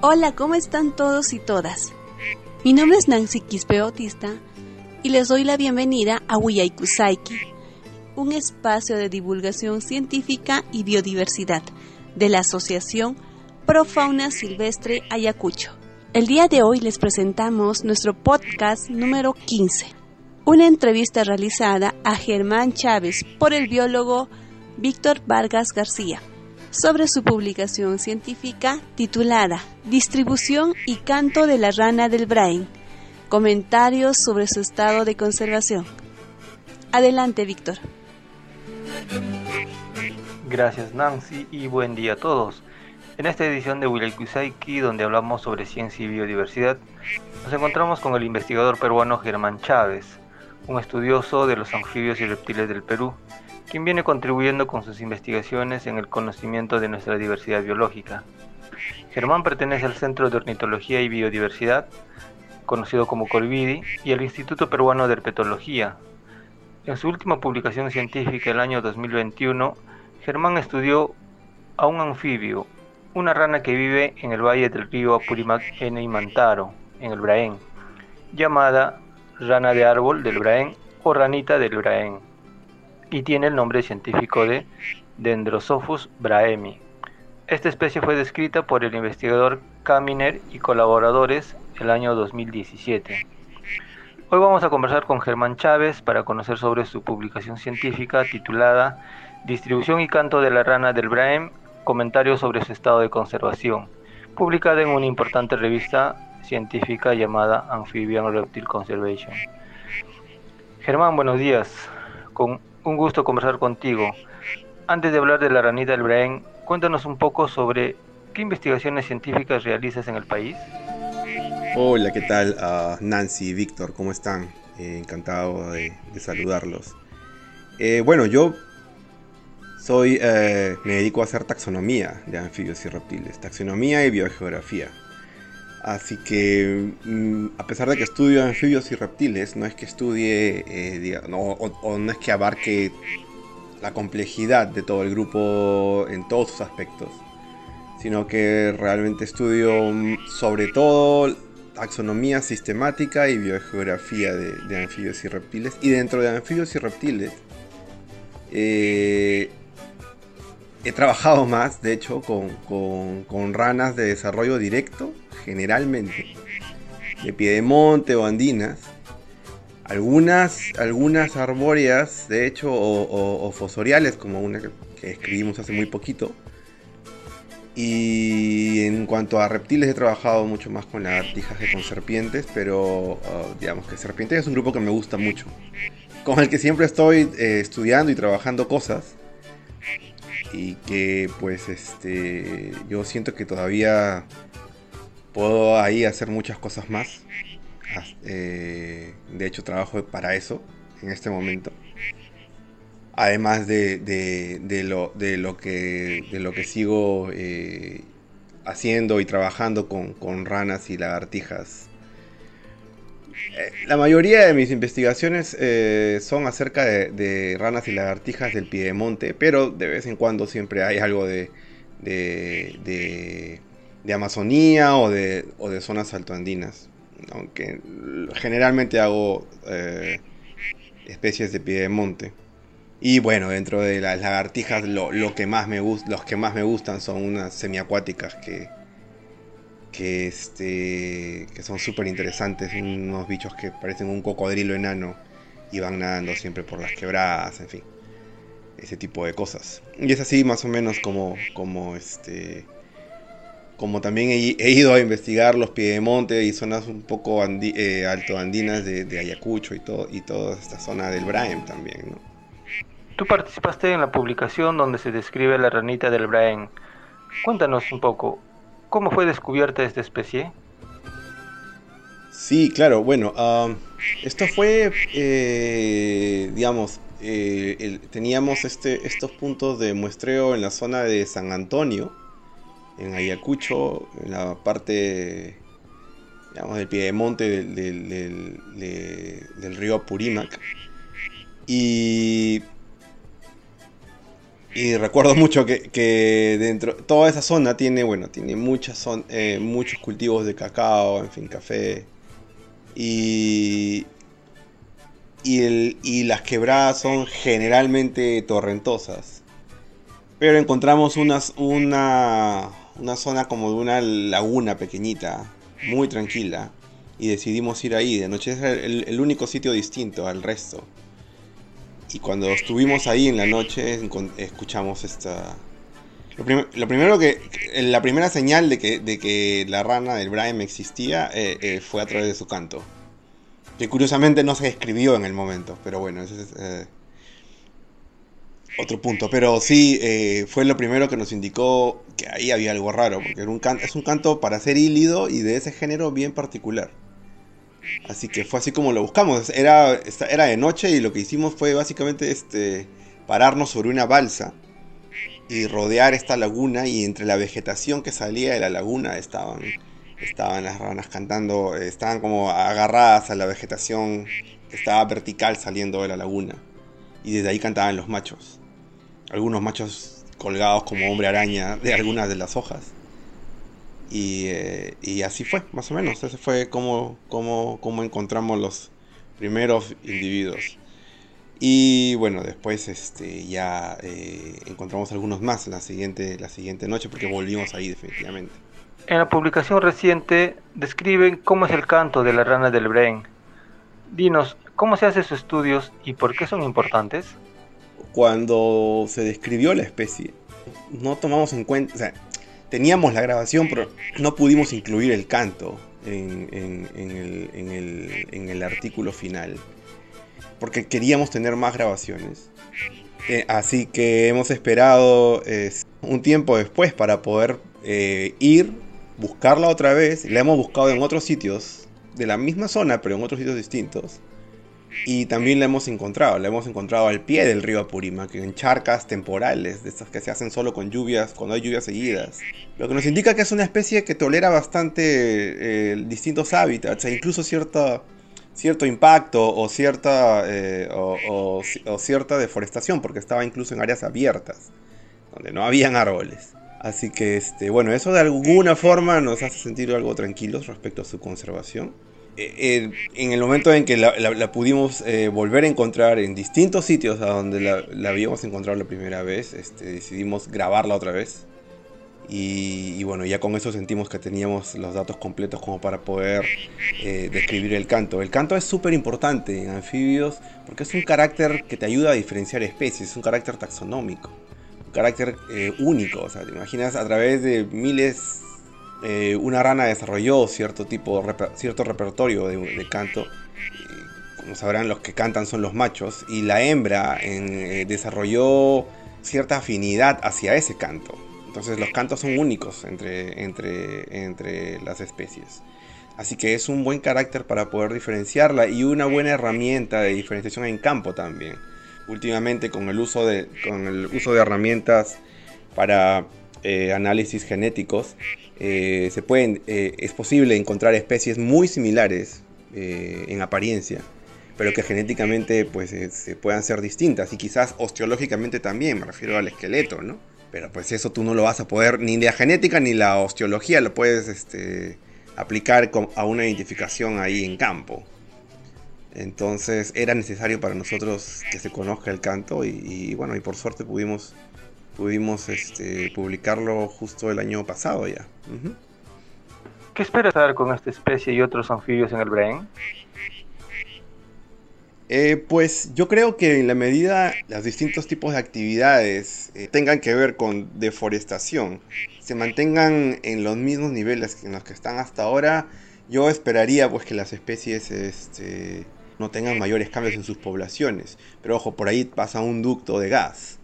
Hola, ¿cómo están todos y todas? Mi nombre es Nancy Quispe Bautista y les doy la bienvenida a Wiyaykusaiki, un espacio de divulgación científica y biodiversidad de la Asociación Profauna Silvestre Ayacucho. El día de hoy les presentamos nuestro podcast número 15, una entrevista realizada a Germán Chávez por el biólogo Víctor Vargas García sobre su publicación científica titulada Distribución y canto de la rana del Brain. Comentarios sobre su estado de conservación. Adelante, Víctor. Gracias, Nancy, y buen día a todos. En esta edición de Kusaiki, donde hablamos sobre ciencia y biodiversidad, nos encontramos con el investigador peruano Germán Chávez, un estudioso de los anfibios y reptiles del Perú, quien viene contribuyendo con sus investigaciones en el conocimiento de nuestra diversidad biológica. Germán pertenece al Centro de Ornitología y Biodiversidad, conocido como Colvidi, y al Instituto Peruano de Herpetología. En su última publicación científica el año 2021, Germán estudió a un anfibio, una rana que vive en el valle del río Apurimac en Imantaro, en el Braén, llamada rana de árbol del Braén o ranita del Braén y tiene el nombre científico de Dendrosophus braemi. Esta especie fue descrita por el investigador Kaminer y colaboradores el año 2017. Hoy vamos a conversar con Germán Chávez para conocer sobre su publicación científica titulada Distribución y canto de la rana del Braem, comentarios sobre su estado de conservación, publicada en una importante revista científica llamada Amphibian Reptile Conservation. Germán, buenos días. Un gusto conversar contigo. Antes de hablar de la ranita del Brain, cuéntanos un poco sobre qué investigaciones científicas realizas en el país. Hola, ¿qué tal? Uh, Nancy y Víctor, ¿cómo están? Eh, encantado de, saludarlos. Eh, bueno, yo soy, eh, me dedico a hacer taxonomía de anfibios y reptiles, taxonomía y biogeografía. Así que, mm, a pesar de que estudio anfibios y reptiles, no es que estudie, eh, o, no es que abarque la complejidad de todo el grupo en todos sus aspectos, sino que realmente estudio mm, sobre todo taxonomía sistemática y biogeografía de, anfibios y reptiles. Y dentro de anfibios y reptiles, eh, he trabajado más, de hecho, con ranas de desarrollo directo generalmente, de piedemonte o andinas, algunas, algunas arbóreas, de hecho, o, fosoriales, como una que, escribimos hace muy poquito. Y en cuanto a reptiles he trabajado mucho más con lagartijas que con serpientes, pero uh, digamos que serpientes es un grupo que me gusta mucho, con el que siempre estoy eh, estudiando y trabajando cosas y que pues este yo siento que todavía puedo ahí hacer muchas cosas más. Eh, de hecho, trabajo para eso en este momento. Además de, lo, que, sigo eh, haciendo y trabajando con, con ranas y lagartijas. Eh, la mayoría de mis investigaciones son acerca de, ranas y lagartijas del piedemonte, pero de vez en cuando siempre hay algo de, de de Amazonía o de, o de zonas altoandinas. Aunque generalmente hago eh, especies de piedemonte. Y bueno, dentro de las lagartijas lo, que más me los que más me gustan son unas semiacuáticas que, que, este, que son súper interesantes. Unos bichos que parecen un cocodrilo enano y van nadando siempre por las quebradas, en fin. Ese tipo de cosas. Y es así más o menos como, como este, como también he, ido a investigar los piedemonte y zonas un poco eh, alto andinas de, Ayacucho y, todo, y toda esta zona del Braem también. ¿no? Tú participaste en la publicación donde se describe la ranita del Braem. Cuéntanos un poco, ¿cómo fue descubierta esta especie? Sí, claro, bueno, esto fue, eh, digamos, eh, teníamos este, estos puntos de muestreo en la zona de San Antonio, en Ayacucho, en la parte digamos, del piedemonte del, del, del, río Apurímac. Y Y recuerdo mucho que, dentro, toda esa zona tiene, bueno, tiene muchas eh, muchos cultivos de cacao, en fin, café. Y, y, las quebradas son generalmente torrentosas. Pero encontramos una, una zona como de una laguna pequeñita, muy tranquila. Y decidimos ir ahí. De noche es el único sitio distinto al resto. Y cuando estuvimos ahí en la noche, escuchamos esta. Lo, primero que. La primera señal de que, de que la rana del Brian existía eh, eh, fue a través de su canto. Que curiosamente no se escribió en el momento, pero bueno, ese es. Eh, otro punto, pero sí fue lo primero que nos indicó que ahí había algo raro, porque era un es un canto para ser hílido y de ese género bien particular. Así que fue así como lo buscamos. Era, era de noche y lo que hicimos fue básicamente este, pararnos sobre una balsa y rodear esta laguna y entre la vegetación que salía de la laguna estaban, estaban las ranas cantando, estaban como agarradas a la vegetación que estaba vertical saliendo de la laguna. Y desde ahí cantaban los machos. Algunos machos colgados como hombre araña de algunas de las hojas. Eh, y, así fue, más o menos. Ese fue como, como, como encontramos los primeros individuos. Y bueno, después este, ya eh, encontramos algunos más la siguiente, la siguiente noche porque volvimos ahí definitivamente. En la publicación reciente describen cómo es el canto de la rana del Brain. Dinos, ¿cómo se hacen sus estudios y por qué son importantes? Cuando se describió la especie, no tomamos en cuenta, o sea, teníamos la grabación, pero no pudimos incluir el canto en, el, artículo final. Porque queríamos tener más grabaciones. Eh, así que hemos esperado un tiempo después para poder eh, ir, buscarla otra vez. La hemos buscado en otros sitios de la misma zona, pero en otros sitios distintos. Y también la hemos encontrado, la hemos encontrado al pie del río Apurímac, en charcas temporales, de estas que se hacen solo con lluvias, cuando hay lluvias seguidas. Lo que nos indica que es una especie que tolera bastante eh, distintos hábitats e incluso cierto impacto o cierta, eh, o, cierta deforestación, porque estaba incluso en áreas abiertas, donde no habían árboles. Así que, este, bueno, eso de alguna forma nos hace sentir algo tranquilos respecto a su conservación. Eh, en el momento en que la, pudimos eh, volver a encontrar en distintos sitios a donde la, habíamos encontrado la primera vez, este, decidimos grabarla otra vez. Y, bueno, ya con eso sentimos que teníamos los datos completos como para poder eh, describir el canto. El canto es súper importante en anfibios porque es un carácter que te ayuda a diferenciar especies, es un carácter taxonómico, un carácter único. O sea, te imaginas a través de miles eh, una rana desarrolló cierto tipo, cierto repertorio de, canto. como sabrán, los que cantan son los machos. Y la hembra eh, desarrolló cierta afinidad hacia ese canto. Entonces los cantos son únicos entre, entre, entre las especies. Así que es un buen carácter para poder diferenciarla y una buena herramienta de diferenciación en campo también. Últimamente con el uso de, con el uso de herramientas para eh, análisis genéticos, eh, se pueden, eh, es posible encontrar especies muy similares en apariencia, pero que genéticamente pues, se puedan ser distintas y quizás osteológicamente también, me refiero al esqueleto, ¿no? Pero pues eso tú no lo vas a poder, ni la genética ni la osteología lo puedes este, aplicar a una identificación ahí en campo. Entonces era necesario para nosotros que se conozca el canto y, y bueno, y por suerte pudimos pudimos este, publicarlo justo el año pasado ya. ¿Qué esperas hacer con esta especie y otros anfibios en el Brain? Eh, pues yo creo que en la medida los distintos tipos de actividades eh, tengan que ver con deforestación, se mantengan en los mismos niveles en los que están hasta ahora, yo esperaría pues que las especies este, no tengan mayores cambios en sus poblaciones. Pero ojo, por ahí pasa un ducto de gas.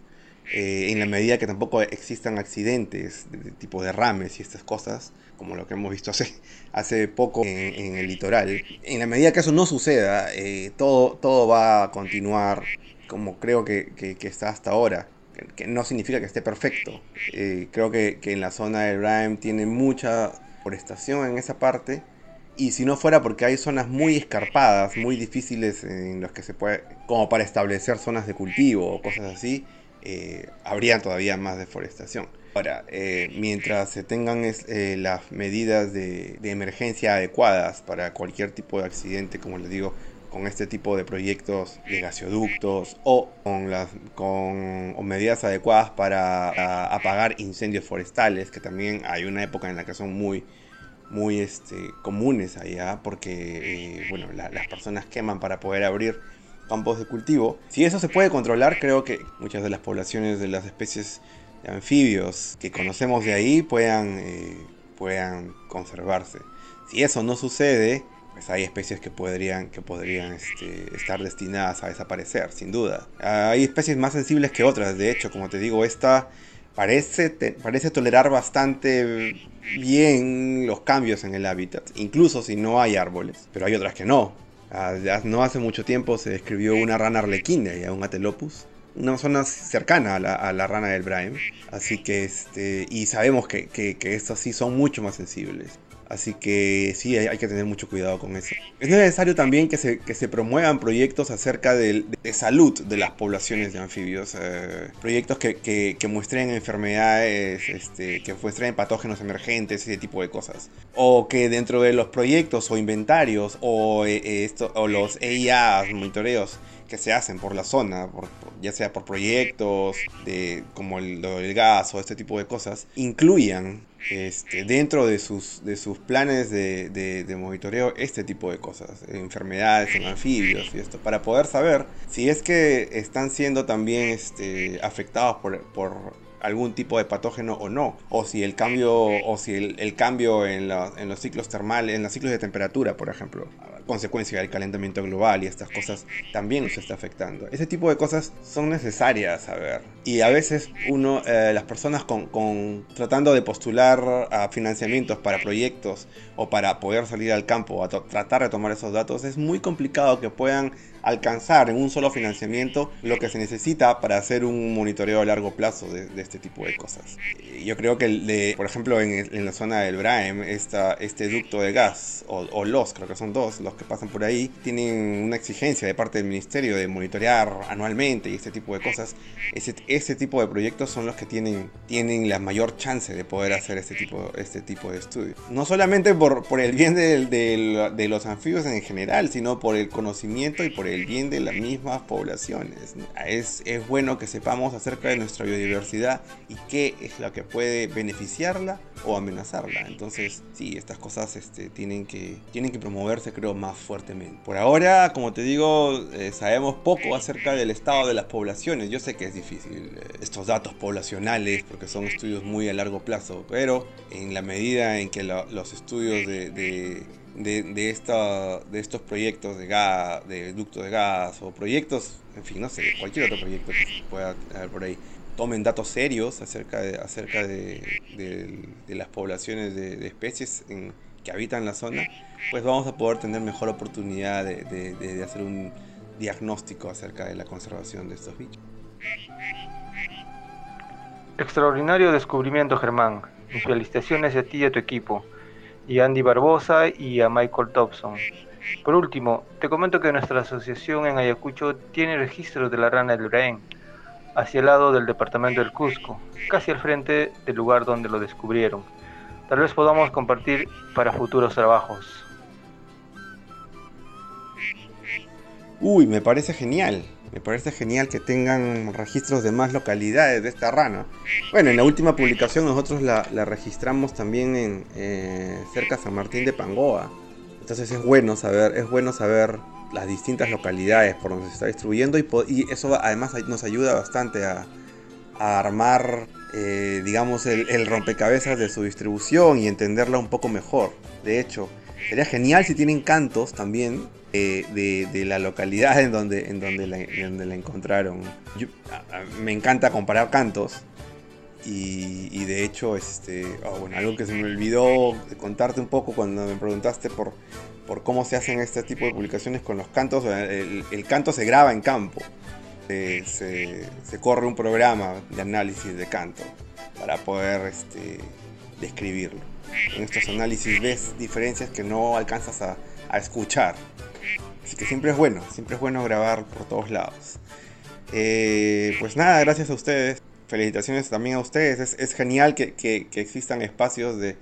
Eh, en la medida que tampoco existan accidentes de, tipo derrames y estas cosas, como lo que hemos visto hace, hace poco en, el litoral, en la medida que eso no suceda, eh, todo, todo va a continuar como creo que, que, está hasta ahora. Que no significa que esté perfecto. Eh, creo que, en la zona del Rime tiene mucha forestación en esa parte. Y si no fuera porque hay zonas muy escarpadas, muy difíciles en las que se puede, como para establecer zonas de cultivo o cosas así, eh, habría todavía más deforestación. Ahora, eh, mientras se tengan eh, las medidas de, emergencia adecuadas para cualquier tipo de accidente, como les digo, con este tipo de proyectos de gasoductos o con las medidas adecuadas para, apagar incendios forestales, que también hay una época en la que son muy muy este, comunes allá porque bueno, las personas queman para poder abrir campos de cultivo. Si eso se puede controlar, creo que muchas de las poblaciones de las especies de anfibios que conocemos de ahí puedan, eh, puedan conservarse. Si eso no sucede, pues hay especies que podrían, que podrían este, estar destinadas a desaparecer, sin duda. Hay especies más sensibles que otras, de hecho, como te digo, esta parece, parece tolerar bastante bien los cambios en el hábitat, incluso si no hay árboles, pero hay otras que no. Ah, no hace mucho tiempo se describió una rana arlequina y un atelopus, una zona cercana a la, rana del Brahim. Así que, este, y sabemos que, que, que estos sí son mucho más sensibles. Así que sí, hay, que tener mucho cuidado con eso. Es necesario también que se, que se promuevan proyectos acerca de, salud de las poblaciones de anfibios. Eh, proyectos que, que, muestren enfermedades, este, que muestren patógenos emergentes, ese tipo de cosas. O que dentro de los proyectos o inventarios o, eh, esto, o los EIA, monitoreos, que se hacen por la zona, ya sea por proyectos de, como el, gas o este tipo de cosas, incluyan este, dentro de sus, de sus planes de, de, monitoreo este tipo de cosas, enfermedades en anfibios y esto, para poder saber si es que están siendo también este, afectados por, por algún tipo de patógeno o no, o si el cambio, o si el, cambio en, en, los ciclos termales, en los ciclos de temperatura, por ejemplo, consecuencia del calentamiento global y estas cosas también nos está afectando. Ese tipo de cosas son necesarias saber. Y a veces uno, eh, las personas con, con, tratando de postular a financiamientos para proyectos o para poder salir al campo a tratar de tomar esos datos, es muy complicado que puedan alcanzar en un solo financiamiento lo que se necesita para hacer un monitoreo a largo plazo de, este tipo de cosas. Yo creo que, de, por ejemplo, en, la zona del Braem, esta, este ducto de gas, o, los, creo que son dos, los que pasan por ahí, tienen una exigencia de parte del ministerio de monitorear anualmente y este tipo de cosas. Ese, ese tipo de proyectos son los que tienen, tienen la mayor chance de poder hacer este tipo, este tipo de estudios. No solamente por, por el bien de, de los anfibios en general, sino por el conocimiento y por el bien de las mismas poblaciones. Es, es bueno que sepamos acerca de nuestra biodiversidad y qué es lo que puede beneficiarla o amenazarla. Entonces, sí, estas cosas este, tienen, que, tienen que promoverse, creo, más fuertemente. Por ahora, como te digo, eh, sabemos poco acerca del estado de las poblaciones. Yo sé que es difícil eh, estos datos poblacionales porque son estudios muy a largo plazo, pero en la medida en que los estudios de de, de, estos proyectos de gas, de ducto de gas o proyectos, en fin, no sé, cualquier otro proyecto que pueda haber por ahí, tomen datos serios acerca de, acerca de, de las poblaciones de, especies en, que habitan la zona, pues vamos a poder tener mejor oportunidad de, hacer un diagnóstico acerca de la conservación de estos bichos. Extraordinario descubrimiento, Germán. Felicitaciones a ti y a tu equipo y Andy Barbosa y a Michael Thompson. Por último, te comento que nuestra asociación en Ayacucho tiene registros de la rana del Braén, hacia el lado del departamento del Cusco, casi al frente del lugar donde lo descubrieron. Tal vez podamos compartir para futuros trabajos. Uy, me parece genial. Me parece genial que tengan registros de más localidades de esta rana. Bueno, en la última publicación nosotros la, registramos también en eh, cerca de San Martín de Pangoa. Entonces es bueno saber, es bueno saber las distintas localidades por donde se está distribuyendo y, eso además nos ayuda bastante a, armar, eh, digamos, el, rompecabezas de su distribución y entenderla un poco mejor. De hecho, sería genial si tienen cantos también de, la localidad en donde, en donde, la, encontraron. me encanta comparar cantos. Y, de hecho, este, oh, bueno, algo que se me olvidó contarte un poco cuando me preguntaste por, por cómo se hacen este tipo de publicaciones con los cantos. El, canto se graba en campo. Se, se, corre un programa de análisis de canto para poder este, describirlo. En estos análisis ves diferencias que no alcanzas a, a escuchar. Así que siempre es bueno, siempre es bueno grabar por todos lados. Eh, pues nada, gracias a ustedes. Felicitaciones también a ustedes. Es, genial que, existan espacios de,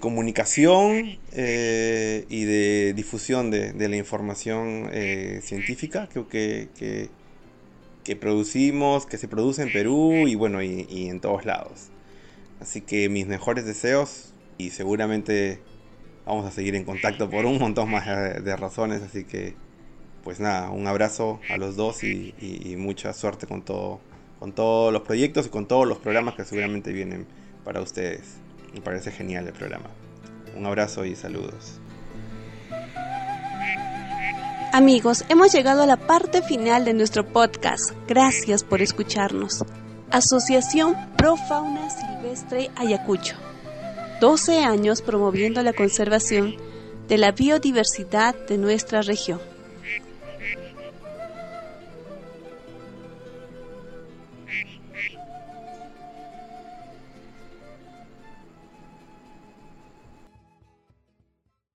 comunicación eh, y de difusión de, la información eh, científica. Creo que, que, producimos, que se produce en Perú y bueno, y en todos lados. Así que mis mejores deseos y seguramente vamos a seguir en contacto por un montón más de razones. Así que pues nada, un abrazo a los dos y, mucha suerte con todo, con todos los proyectos y con todos los programas que seguramente vienen para ustedes. Me parece genial el programa. Un abrazo y saludos. Amigos, hemos llegado a la parte final de nuestro podcast. Gracias por escucharnos. Asociación Pro Fauna Silvestre Ayacucho. 12 años promoviendo la conservación de la biodiversidad de nuestra región.